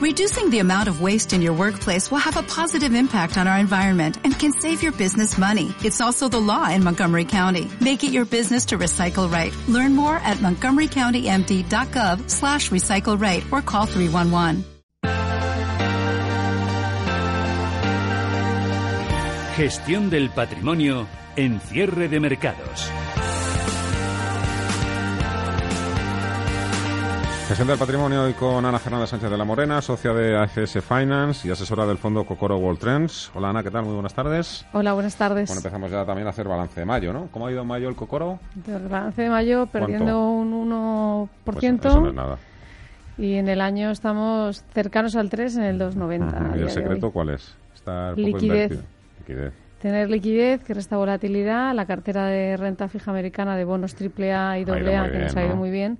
Reducing the amount of waste in your workplace will have a positive impact on our environment and can save your business money. It's also the law in Montgomery County. Make it your business to recycle right. Learn more at montgomerycountymd.gov slash recycle right or call 311. Gestión del patrimonio en cierre de mercados. Gestión del patrimonio hoy con Ana Fernanda Sánchez de la Morena, socia de AFS Finance y asesora del fondo Cocoro World Trends. Hola Ana, ¿qué tal? Muy buenas tardes. Hola, buenas tardes. Bueno, empezamos ya también a hacer balance de mayo, ¿no? ¿Cómo ha ido en mayo el Cocoro? El balance de mayo perdiendo un 1%. Pues eso no es nada. Y en el año estamos cercanos al 3 en el 2,90. ¿Y el secreto cuál es? Estar liquidez. liquidez. Tener liquidez que resta volatilidad, la cartera de renta fija americana de bonos AAA y AA que nos ha ido muy bien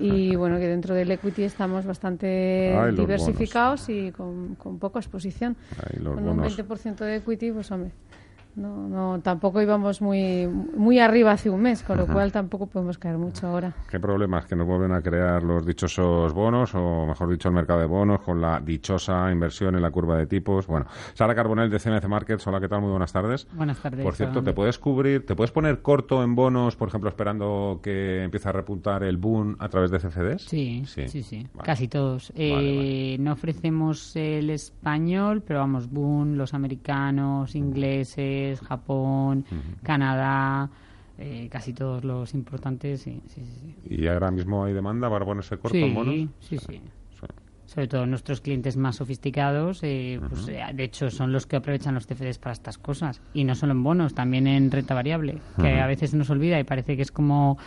y bueno, que dentro del equity estamos bastante diversificados y con, con, poca exposición. con un 20% de equity, pues hombre, no, no, tampoco íbamos muy, muy arriba hace un mes, con lo cual tampoco podemos caer mucho ahora. ¿Qué problemas que nos vuelven a crear los dichosos bonos, o mejor dicho, el mercado de bonos, con la dichosa inversión en la curva de tipos? Bueno, Sara Carbonell de CMC Markets, hola, ¿qué tal? Muy buenas tardes. Buenas tardes. Por cierto, ¿te puedes cubrir, te puedes poner corto en bonos, por ejemplo, esperando que empiece a repuntar el boom a través de CFDs? Sí, sí, sí, casi todos. Eh, no ofrecemos el español, pero vamos, boom, los americanos, ingleses Japón, Canadá, eh, casi todos los importantes. Sí, sí, sí, ¿Y ahora mismo hay demanda para ponerse corto en bonos? Sí, sí. Sobre todo nuestros clientes más sofisticados, eh, pues, eh, de hecho, son los que aprovechan los CFDs para estas cosas. Y no solo en bonos, también en renta variable, que a veces nos olvida y parece que es como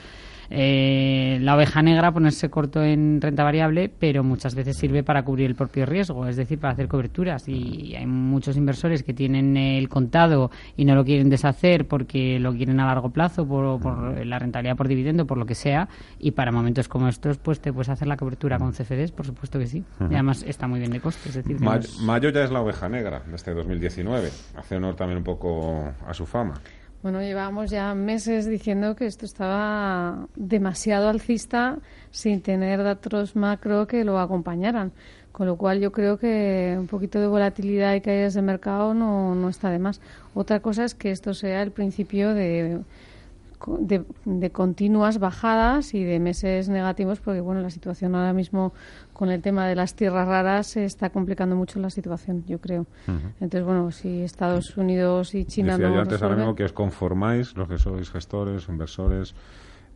eh, la oveja negra ponerse corto en renta variable, pero muchas veces sirve para cubrir el propio riesgo, es decir, para hacer coberturas. Y hay muchos inversores que tienen el contado y no lo quieren deshacer porque lo quieren a largo plazo, por, la rentabilidad por dividendo, por lo que sea. Y para momentos como estos, pues te puedes hacer la cobertura con CFDs, por supuesto que sí. Y además está muy bien de coste. Es decir, Mayo ya es la oveja negra de este 2019. Hace honor también un poco a su fama. Bueno, llevábamos ya meses diciendo que esto estaba demasiado alcista sin tener datos macro que lo acompañaran. Con lo cual yo creo que un poquito de volatilidad y caídas de mercado no, no está de más. Otra cosa es que esto sea el principio de de, continuas bajadas y de meses negativos, porque bueno, la situación ahora mismo con el tema de las tierras raras se está complicando mucho la situación, yo creo. Entonces, bueno, si Estados Unidos y China Decía yo antes ahora mismo que os conformáis, los que sois gestores, inversores,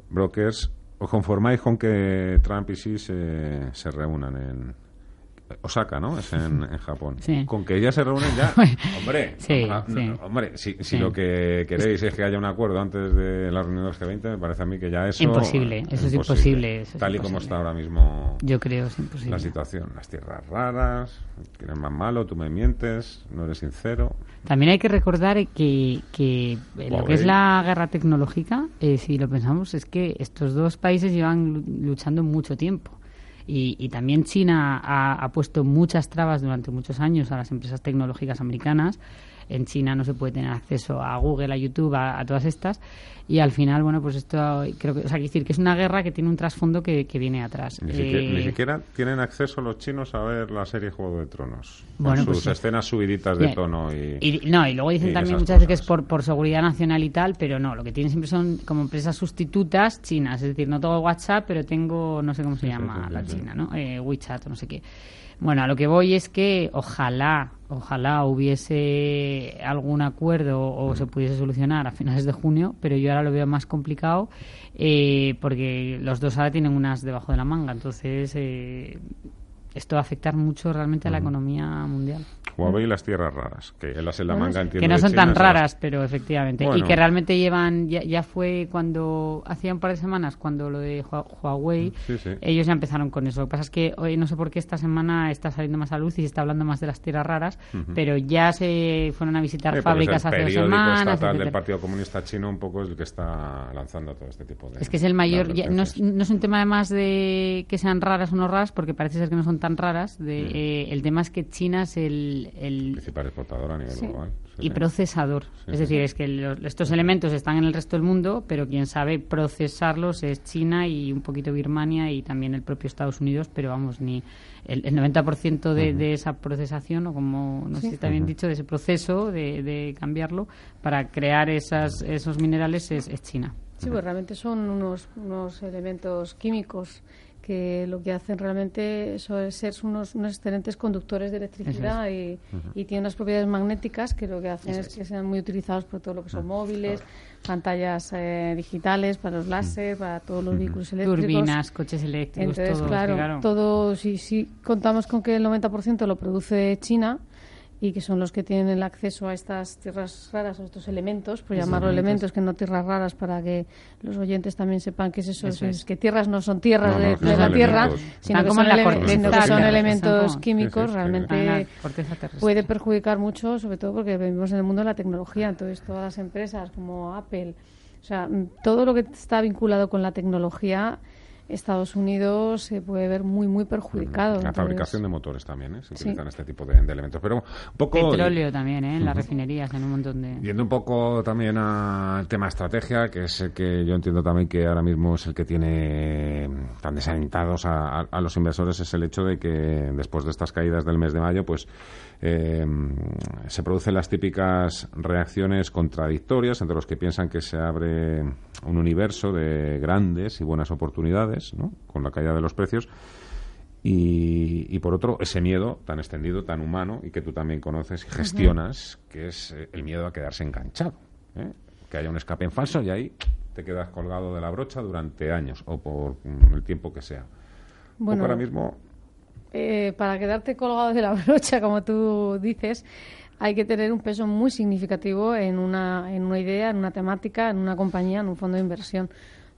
brokers, os conformáis con que Trump y sí se, se reúnan en, Osaka, ¿no? Es en, Japón. Con que ellas se reúnen ya. hombre, hombre, si, lo que queréis es que haya un acuerdo antes de la reunión del G20, me parece a mí que ya eso. Imposible, eso es imposible. tal y como está ahora mismo. Yo creo, es imposible. La situación. Las tierras raras, tienes más malo, tú me mientes, no eres sincero. También hay que recordar que, que lo que es la guerra tecnológica, eh, si lo pensamos, es que estos dos países llevan luchando mucho tiempo. Y, también China ha, puesto muchas trabas durante muchos años a las empresas tecnológicas americanas. En China no se puede tener acceso a Google, a YouTube, a todas estas y al final, bueno, pues esto creo que, o sea, decir que es una guerra que tiene un trasfondo que, que viene atrás. Ni, siquiera, eh, tienen acceso los chinos a ver la serie Juego de Tronos. Bueno, sus pues escenas subiditas de tono y, No, y luego dicen también muchas veces que es por, por seguridad nacional y tal, pero no, lo que tienen siempre son como empresas sustitutas chinas, es decir, no tengo WhatsApp, pero tengo, no sé cómo se llama la china, ¿no? Eh, WeChat o no sé qué. Bueno, a lo que voy es que ojalá, ojalá hubiese algún acuerdo o se pudiese solucionar a finales de junio, pero yo ahora lo veo más complicado eh, porque los dos ahora tienen unas debajo de la manga. Entonces, eh, esto va a afectar mucho realmente a la economía mundial. Huawei y las tierras raras, que las en la manga Que no son tan raras, pero efectivamente. Y que realmente llevan, ya, fue cuando, hacía un par de semanas, cuando lo de Huawei, ellos ya empezaron con eso. Lo que pasa es que hoy no sé por qué esta semana está saliendo más a luz y se está hablando más de las tierras raras, pero ya se fueron a visitar fábricas hace dos semanas. El estatal del Partido Comunista Chino un poco es el que está lanzando todo este tipo de. Es que es el mayor. no, es, no, es, un tema además de que sean raras o no raras, porque parece ser que no son tan raras. De, eh, el tema es que China es el, el... principal exportador a nivel global. y procesador. es decir, es que estos elementos están en el resto del mundo, pero quien sabe procesarlos es China y un poquito Birmania y también el propio Estados Unidos, pero vamos, ni el, 90% de, de, esa procesación, o como no sé si está bien dicho, de ese proceso de, cambiarlo para crear esas, esos minerales es, es China. Sí, pues realmente son unos, unos elementos químicos que lo que hacen realmente es ser unos, unos excelentes conductores de electricidad y, tienen unas propiedades magnéticas que lo que hacen es. que sean muy utilizados por todo lo que son móviles, pantallas eh, digitales, para los láser, para todos los vehículos eléctricos. Turbinas, coches eléctricos, Entonces, claro, todo, si, si contamos con que el 90% lo produce China, y que son los que tienen el acceso a estas tierras raras, a estos elementos, por llamarlo elementos. que no tierras raras, para que los oyentes también sepan qué es eso, es, que tierras no son tierras de, la tierra, sino que, son, elementos químicos, realmente puede perjudicar mucho, sobre todo porque vivimos en el mundo de la tecnología, entonces todas las empresas como Apple, o sea, todo lo que está vinculado con la tecnología Estados Unidos se puede ver muy, muy perjudicado. La fabricación de motores también, ¿eh? se utilizan este tipo de, elementos. Pero un poco... Petróleo también, ¿eh? en las refinerías, en un montón de... Yendo un poco también al tema estrategia, que es el que yo entiendo también que ahora mismo es el que tiene tan desalentados a, a los inversores, es el hecho de que después de estas caídas del mes de mayo, pues eh, se producen las típicas reacciones contradictorias entre los que piensan que se abre un universo de grandes y buenas oportunidades ¿no? con la caída de los precios y, por otro ese miedo tan extendido, tan humano y que tú también conoces y gestionas, que es eh, el miedo a quedarse enganchado. ¿eh? Que haya un escape en falso y ahí te quedas colgado de la brocha durante años o por el tiempo que sea. Bueno, ahora mismo eh, para quedarte colgado de la brocha, como tú dices, hay que tener un peso muy significativo en una, en una idea, en una temática, en una compañía, en un fondo de inversión.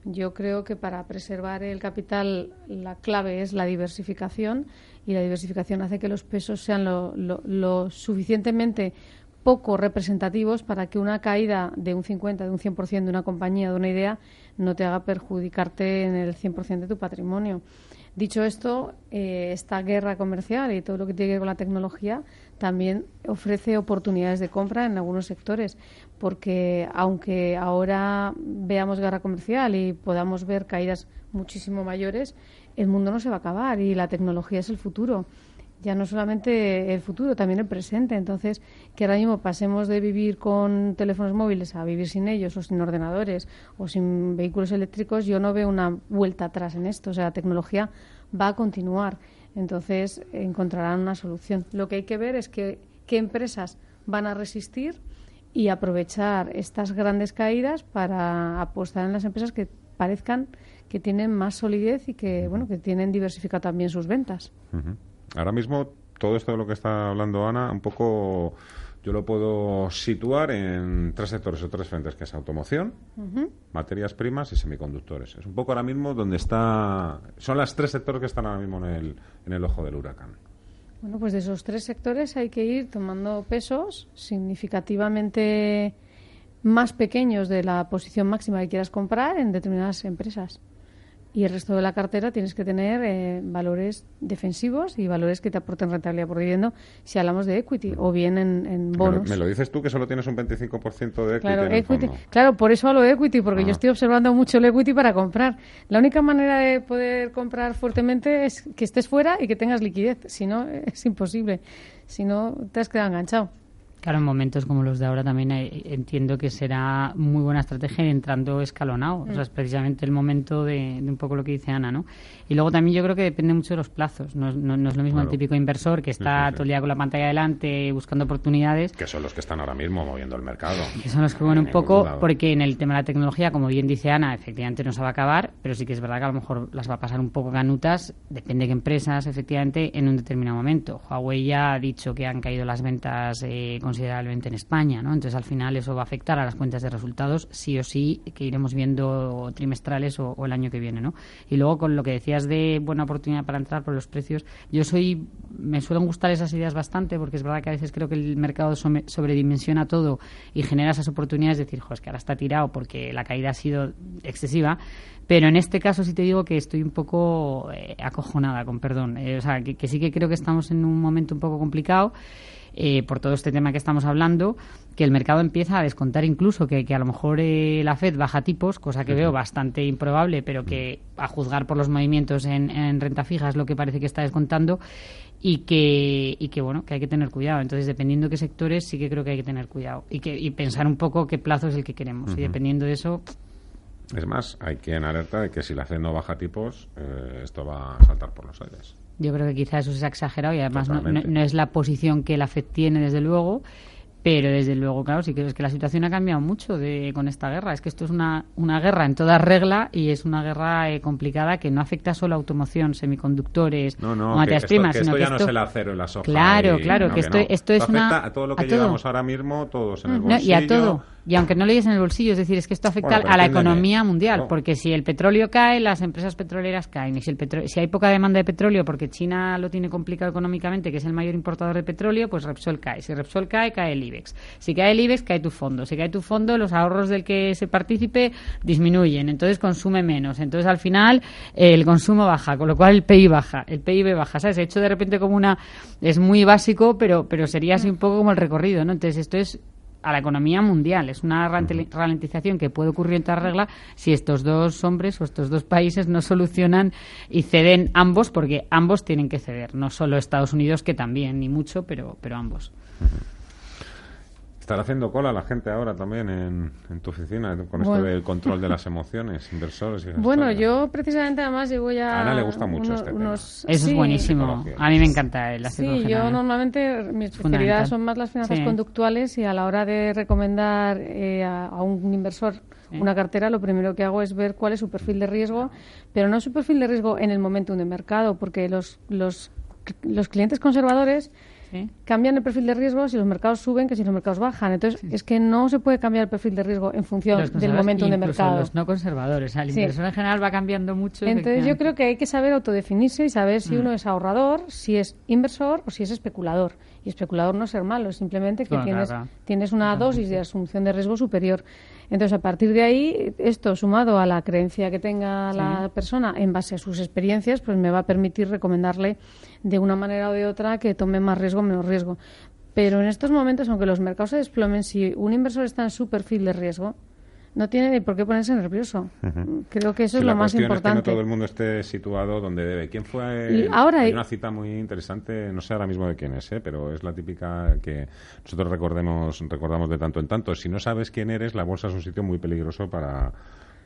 Yo creo que para preservar el capital la clave es la diversificación y la diversificación hace que los pesos sean lo, suficientemente poco representativos para que una caída de un 50, de un 100% de una compañía, de una idea, no te haga perjudicarte en el 100% de tu patrimonio. Dicho esto, eh, esta guerra comercial y todo lo que tiene que ver con la tecnología también ofrece oportunidades de compra en algunos sectores, porque aunque ahora veamos guerra comercial y podamos ver caídas muchísimo mayores, el mundo no se va a acabar y la tecnología es el futuro. Ya no solamente el futuro, también el presente. Entonces, que ahora mismo pasemos de vivir con teléfonos móviles a vivir sin ellos, o sin ordenadores, o sin vehículos eléctricos, yo no veo una vuelta atrás en esto. O sea, la tecnología va a continuar. Entonces, encontrarán una solución. Lo que hay que ver es que, qué empresas van a resistir y aprovechar estas grandes caídas para apostar en las empresas que parezcan que tienen más solidez y que bueno que tienen diversificado también sus ventas. Ahora mismo todo esto de lo que está hablando Ana, un poco yo lo puedo situar en tres sectores o tres frentes, que es automoción, materias primas y semiconductores. Es un poco ahora mismo donde está... Son las tres sectores que están ahora mismo en el, en el ojo del huracán. Bueno, pues de esos tres sectores hay que ir tomando pesos significativamente más pequeños de la posición máxima que quieras comprar en determinadas empresas y el resto de la cartera tienes que tener eh, valores defensivos y valores que te aporten rentabilidad por dividendo si hablamos de equity o bien en, bonos. Me lo, dices tú que solo tienes un 25% de equity. Claro, equity, claro, por eso hablo de equity, porque yo ah. estoy observando mucho el equity para comprar. La única manera de poder comprar fuertemente es que estés fuera y que tengas liquidez, si no es imposible, si no te has quedado enganchado. Claro, en momentos como los de ahora también entiendo que será muy buena estrategia entrando escalonado. O sea, es mm. precisamente el momento de, un poco lo que dice Ana, ¿no? Y luego también yo creo que depende mucho de los plazos. No, es lo mismo el típico inversor que está todo el día con la pantalla delante buscando oportunidades. Que son los que están ahora mismo moviendo el mercado. Que son los que mueven un poco, porque en el tema de la tecnología, como bien dice Ana, efectivamente no se va a acabar, pero sí que es verdad que a lo mejor las va a pasar un poco canutas, depende de qué empresas, efectivamente, en un determinado momento. Huawei ya ha dicho que han caído las ventas eh, considerablemente en España, ¿no? Entonces, al final, eso va a afectar a las cuentas de resultados, sí o sí, que iremos viendo trimestrales o, el año que viene, ¿no? Y luego, con lo que decías de buena oportunidad para entrar por los precios, yo soy, me suelen gustar esas ideas bastante, porque es verdad que a veces creo que el mercado sobredimensiona todo y genera esas oportunidades de decir, jo, es que ahora está tirado porque la caída ha sido excesiva, pero en este caso sí te digo que estoy un poco eh, acojonada, con perdón. Eh, o sea, que, sí que creo que estamos en un momento un poco complicado. Eh, por todo este tema que estamos hablando, que el mercado empieza a descontar incluso que, que a lo mejor eh, la Fed baja tipos, cosa que veo bastante improbable, pero que a juzgar por los movimientos en, en renta fija es lo que parece que está descontando y que, y que bueno que hay que tener cuidado. Entonces dependiendo de qué sectores sí que creo que hay que tener cuidado y que y pensar un poco qué plazo es el que queremos. Y dependiendo de eso Es más, hay quien alerta de que si la Fed no baja tipos, eh, esto va a saltar por los aires. Yo creo que quizás eso se ha exagerado y además no, no es la posición que la FED tiene desde luego pero desde luego claro sí que es que la situación ha cambiado mucho de, con esta guerra es que esto es una, una guerra en toda regla y es una guerra eh, complicada que no afecta solo a automoción semiconductores No, no, o que materias esto, primas que sino esto que ya no es el acero y la soja. Claro, y- claro, no, que esto- esto es una- afecta a todo lo que todo. llevamos ahora mismo, todos en el bolsillo. y a todo. Y aunque no lo lleves en el bolsillo, es decir, es que esto afecta Bueno, a la economía mundial, porque si el petróleo cae, las empresas petroleras caen. Y si, el petro- si hay poca demanda de petróleo porque China lo tiene complicado económicamente, que es el mayor importador de petróleo, pues Repsol cae. Si Repsol cae, cae el IBEX. Si cae el IBEX, cae tu fondo. Si cae tu fondo, los ahorros del que se participe disminuyen. Entonces consume menos. Entonces al final eh, el consumo baja, con lo cual el PIB baja. El PIB baja. ¿Sabes? He hecho de repente como una. Es muy básico, pero, pero sería así un poco como el recorrido, ¿no? Entonces esto es a la economía mundial. Es una ralenti- ralentización que puede ocurrir en toda regla si estos dos hombres o estos dos países no solucionan y ceden ambos, porque ambos tienen que ceder, no solo Estados Unidos, que también, ni mucho, pero, pero ambos. Estará haciendo cola la gente ahora también en, en tu oficina con esto del control de las emociones, inversores y Bueno, yo precisamente además llevo ya... A Ana le gusta mucho este tema. unos- Eso sí, es buenísimo. A mí me encanta la Sí, psicología. yo normalmente mis Es especialidades son más las finanzas Sí. conductuales y a la hora de recomendar eh, a, a un inversor Sí. una cartera, lo primero que hago es ver cuál es su perfil de riesgo, pero no su perfil de riesgo en el momento de mercado, porque los, los, los clientes conservadores Sí. cambian el perfil de riesgo si los mercados suben que si los mercados bajan. Entonces, es que no se puede cambiar el perfil de riesgo en función del momento de mercado. Los no conservadores. El Sí. inversor en general va cambiando mucho. Entonces yo creo que hay que saber autodefinirse y saber Mm. si uno es ahorrador, si es inversor o si es especulador. Y especulador no es ser malo, es simplemente que tienes, tienes una dosis de asunción de riesgo superior. Entonces a partir de ahí, esto sumado a la creencia que tenga la persona en base a sus experiencias, pues me va a permitir recomendarle de una manera o de otra que tome más riesgo o menos riesgo. Pero en estos momentos, aunque los mercados se desplomen, si un inversor está en su perfil de riesgo, no tiene ni por qué ponerse nervioso. Creo que eso Sí, es la lo más importante. Es que no todo el mundo esté situado donde debe. ¿Quién fue? Y ahora hay hay- una cita muy interesante, no sé ahora mismo de quién es, ¿eh? pero es la típica que nosotros recordemos, recordamos de tanto en tanto. Si no sabes quién eres, la bolsa es un sitio muy peligroso para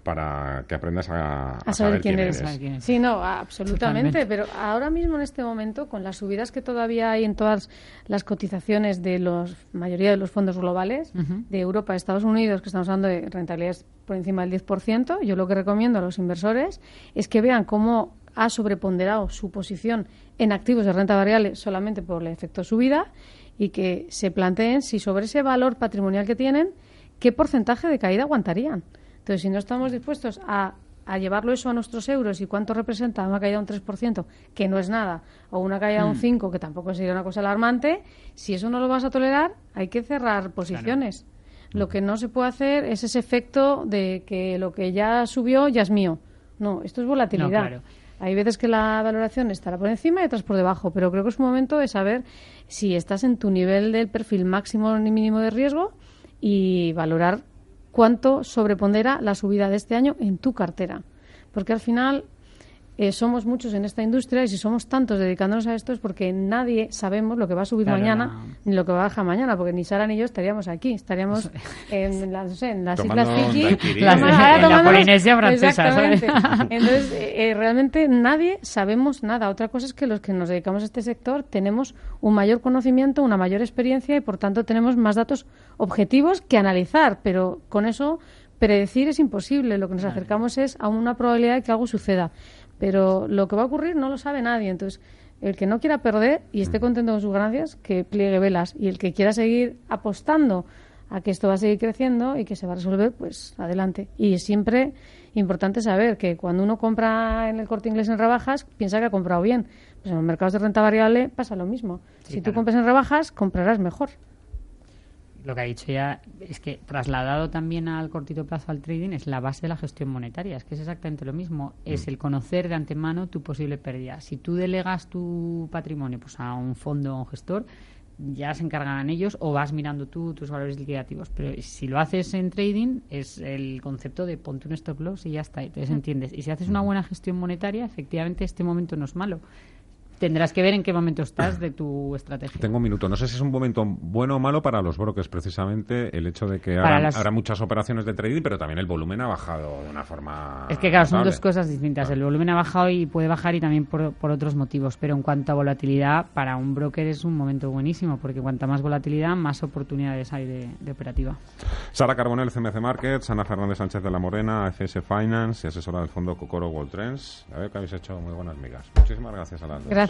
para que aprendas a, a saber, quién, eres. Sí, no, absolutamente. Totalmente. Pero ahora mismo, en este momento, con las subidas que todavía hay en todas las cotizaciones de la mayoría de los fondos globales, de Europa a Estados Unidos, que estamos hablando de rentabilidades por encima del 10%, yo lo que recomiendo a los inversores es que vean cómo ha sobreponderado su posición en activos de renta variable solamente por el efecto subida y que se planteen si sobre ese valor patrimonial que tienen, qué porcentaje de caída aguantarían. Entonces, si no estamos dispuestos a, a llevarlo eso a nuestros euros y cuánto representa una caída de un 3%, que no es nada, o una caída de un 5%, que tampoco sería una cosa alarmante, si eso no lo vas a tolerar, hay que cerrar posiciones. Lo que no se puede hacer es ese efecto de que lo que ya subió ya es mío. No, esto es volatilidad. No, claro. Hay veces que la valoración estará por encima y otras por debajo, pero creo que es un momento de saber si estás en tu nivel del perfil máximo ni mínimo de riesgo y valorar cuánto sobrepondera la subida de este año en tu cartera. Porque al final eh, somos muchos en esta industria y si somos tantos dedicándonos a esto es porque nadie sabemos lo que va a subir Claro, mañana no. ni lo que va a bajar mañana, porque ni Sara ni yo estaríamos aquí, estaríamos en, las, no sé, en las Tomando Islas Fiji. en la Polinesia francesa, ¿sabes? Exactamente. Entonces, eh, eh, realmente nadie sabemos nada. Otra cosa es que los que nos dedicamos a este sector tenemos un mayor conocimiento, una mayor experiencia y, por tanto, tenemos más datos objetivos que analizar. Pero con eso, predecir es imposible. Lo que nos acercamos es a una probabilidad de que algo suceda. Pero lo que va a ocurrir no lo sabe nadie. Entonces, el que no quiera perder y esté contento con sus ganancias, que pliegue velas. Y el que quiera seguir apostando a que esto va a seguir creciendo y que se va a resolver, pues adelante. Y es siempre importante saber que cuando uno compra en el corte inglés en rebajas, piensa que ha comprado bien. Pues en los mercados de renta variable pasa lo mismo. Sí, si tú compras en rebajas, comprarás mejor. Lo que ha dicho ya es que trasladado también al cortito plazo al trading es la base de la gestión monetaria. Es que es exactamente lo mismo. Es el conocer de antemano tu posible pérdida. Si tú delegas tu patrimonio pues, a un fondo o a un gestor, ya se encargarán ellos o vas mirando tú tus valores liquidativos. Pero si lo haces en trading, es el concepto de ponte un stop loss y ya está, y te entiendes. Y si haces una buena gestión monetaria, efectivamente este momento no es malo tendrás que ver en qué momento estás de tu estrategia. Tengo un minuto. No sé si es un momento bueno o malo para los brokers, precisamente el hecho de que habrá muchas operaciones de trading, pero también el volumen ha bajado de una forma. Es que, claro, son dos cosas distintas. El volumen ha bajado y puede bajar y también por, otros motivos. Pero en cuanto a volatilidad, para un broker es un momento buenísimo, porque cuanta más volatilidad, más oportunidades hay de, operativa. Sara Carbonell, CMC Markets, Ana Fernández Sánchez de la Morena, FS Finance y asesora del fondo Cocoro Gold Trends. A ver que habéis hecho muy buenas migas. Muchísimas gracias a las Gracias.